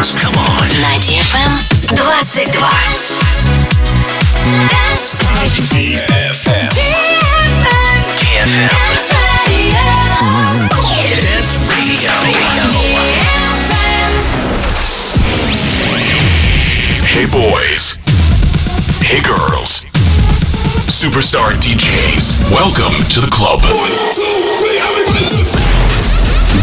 Dance. Come on. На DFM 22. Dance. DFM. DFM. Hey boys. Hey girls. Superstar DJs. Welcome to the club.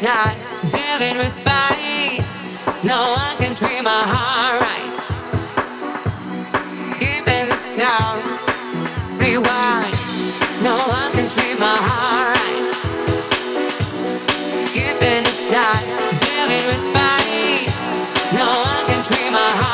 Dealing with fight. No one can treat my heart right. Keeping the sound, rewind. No one can treat my heart right. It dealing with. No can my heart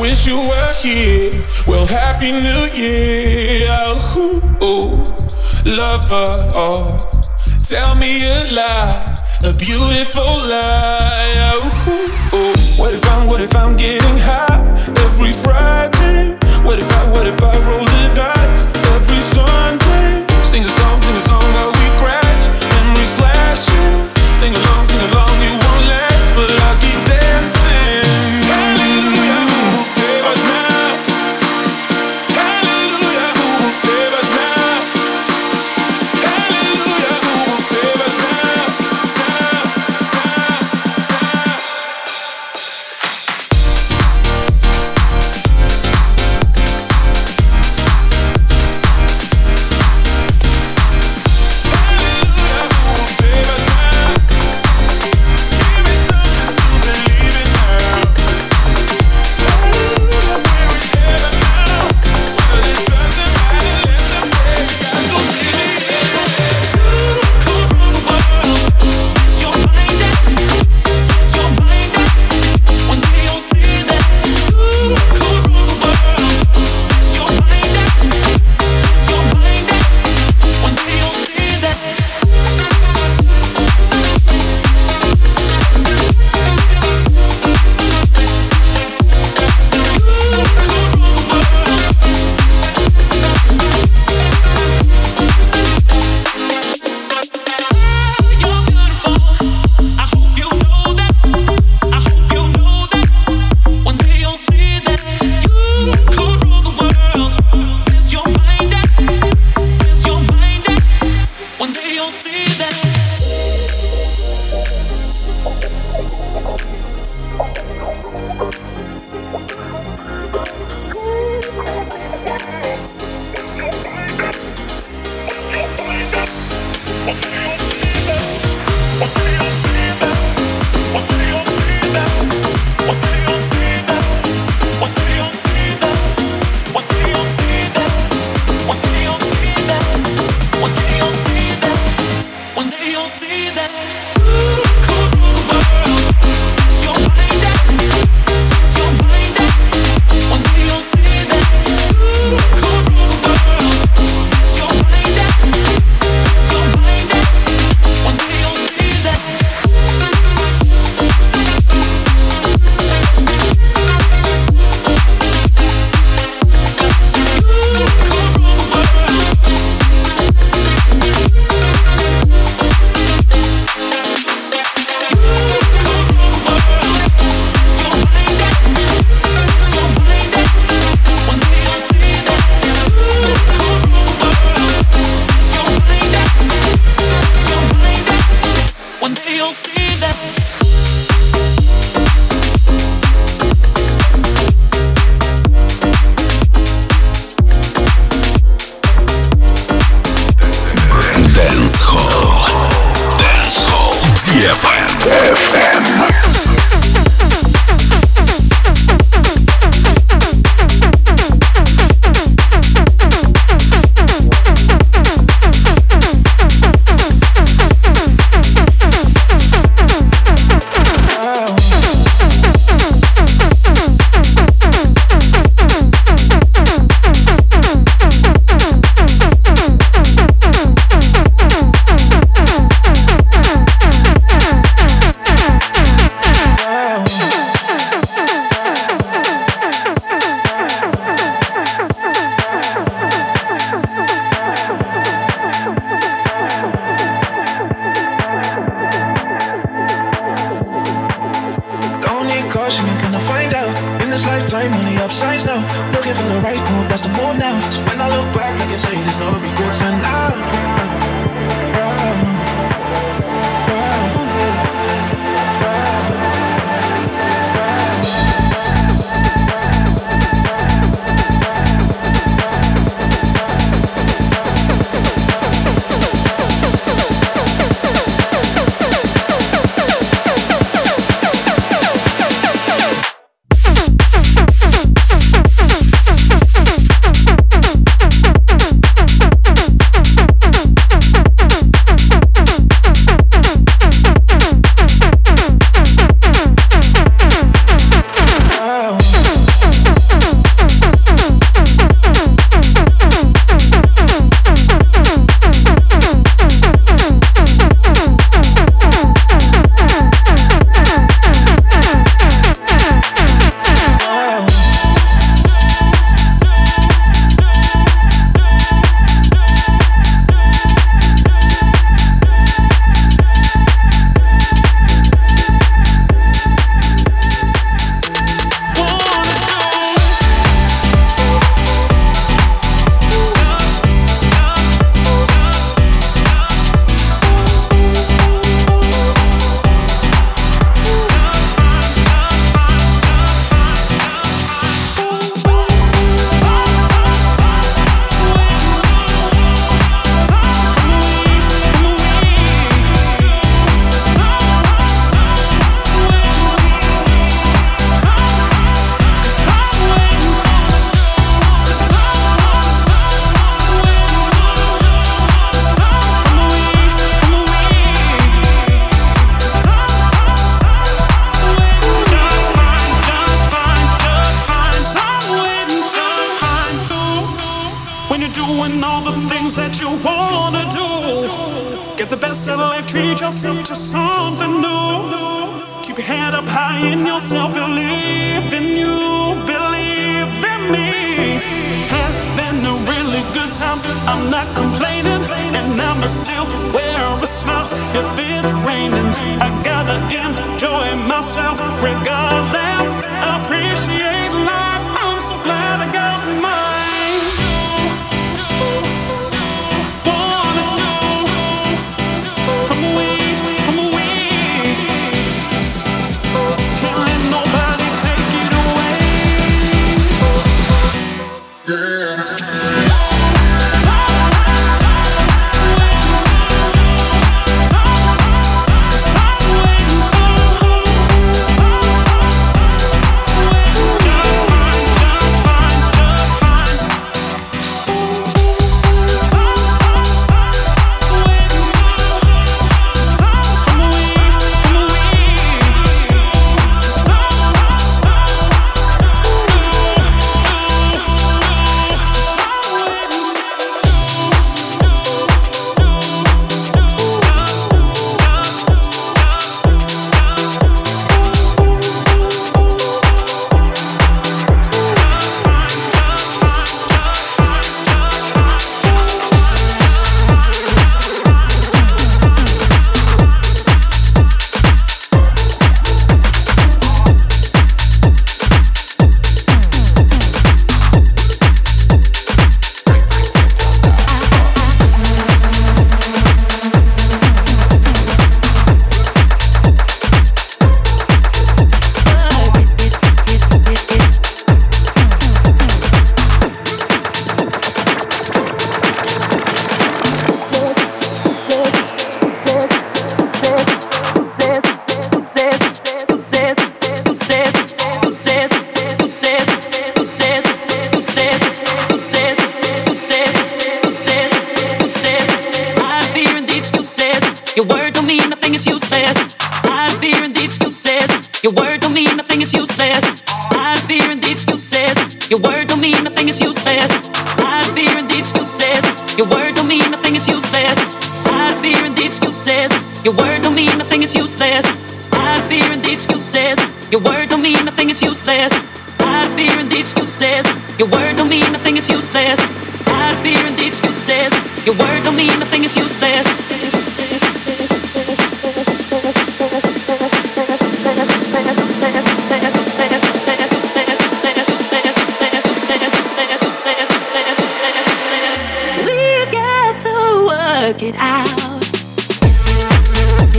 wish you were here. Well, happy new year. Ooh, ooh, lover, oh, tell me a lie, a beautiful lie. Ooh, ooh. What if I'm, what if I'm getting high every Friday? What if I, what if I roll the dice?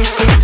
Thank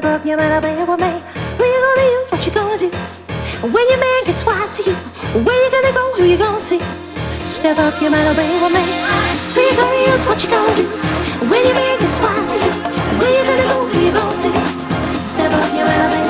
above you man, away with me. Who you gonna use? What you gonna do? When your man gets wise to you, where you gonna go? Who you gonna see? Step up you man, away with me. Who you gonna use? What you gonna do? When your man gets wise to you, where you gonna go? Who you gonna see? Step up you man, away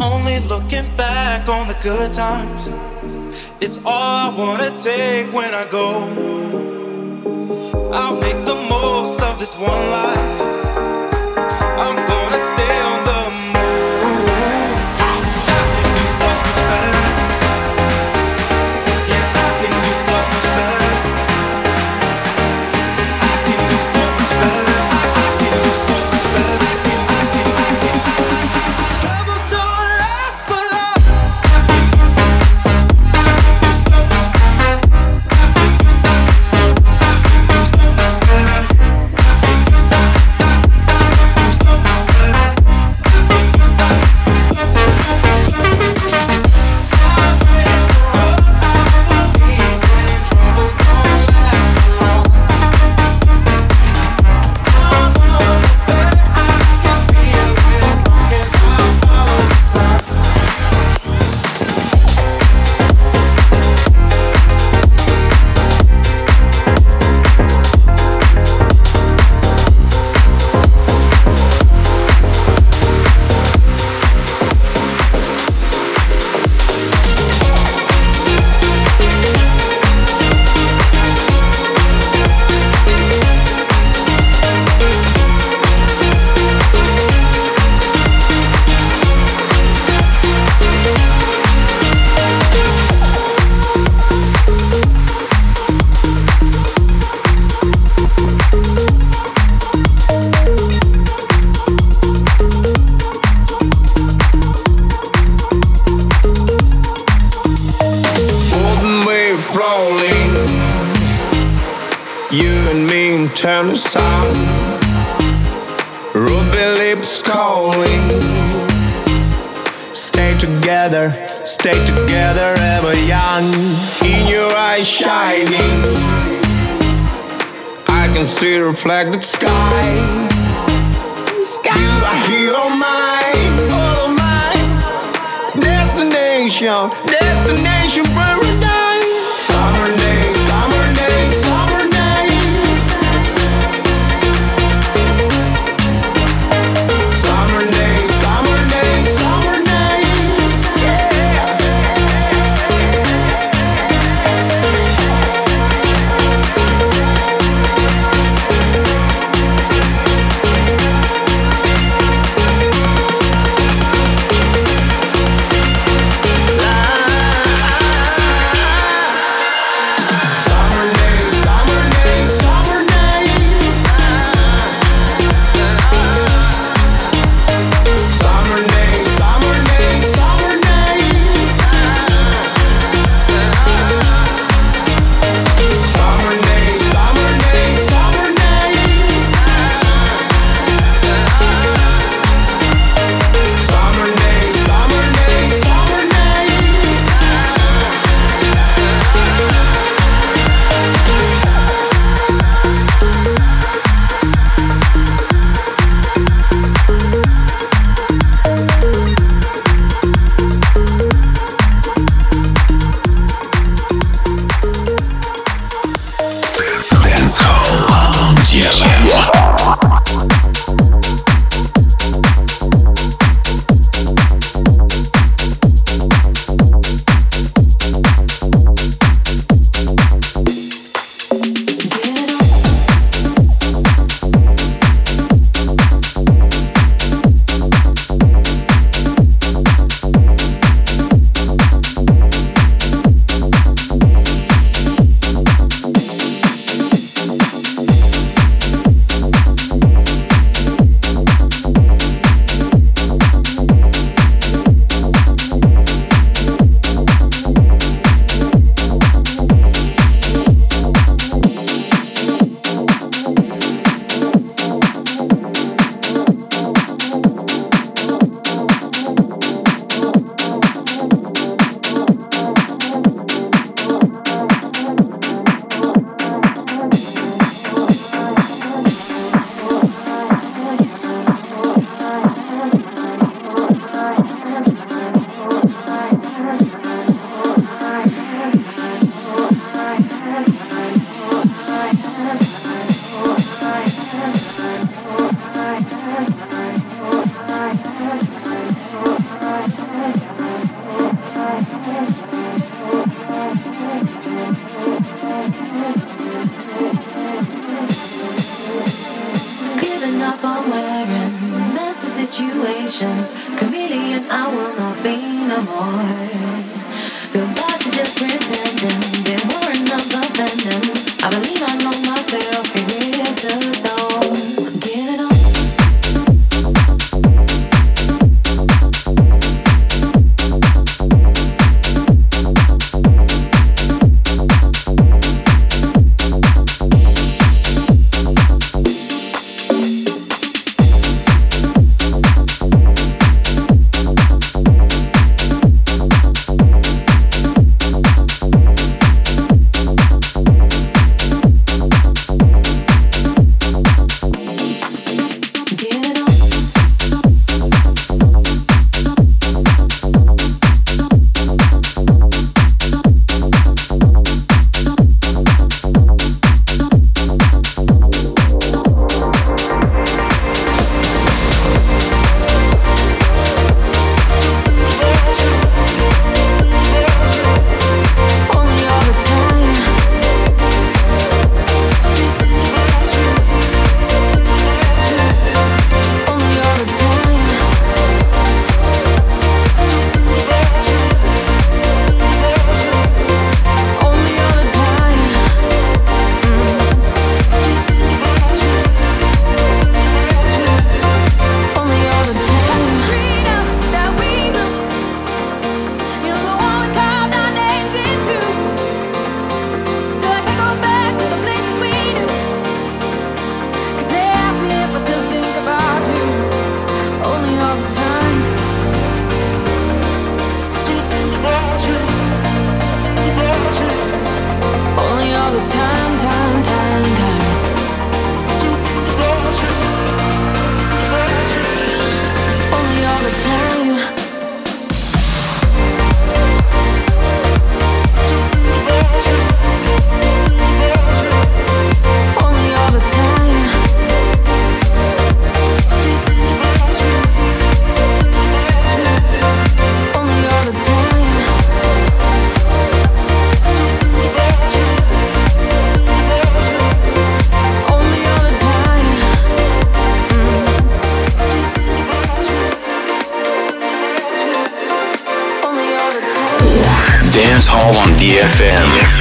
only looking back on the good times. It's all I wanna take when I go. I'll make the most of this one life. I'm gonna stay on the You and me in turn sound. Ruby lips calling. Stay together, stay together, ever young. In your eyes shining. I can see reflected sky. sky. You are here oh on mine, all of mine. Destination, destination paradise. DFM.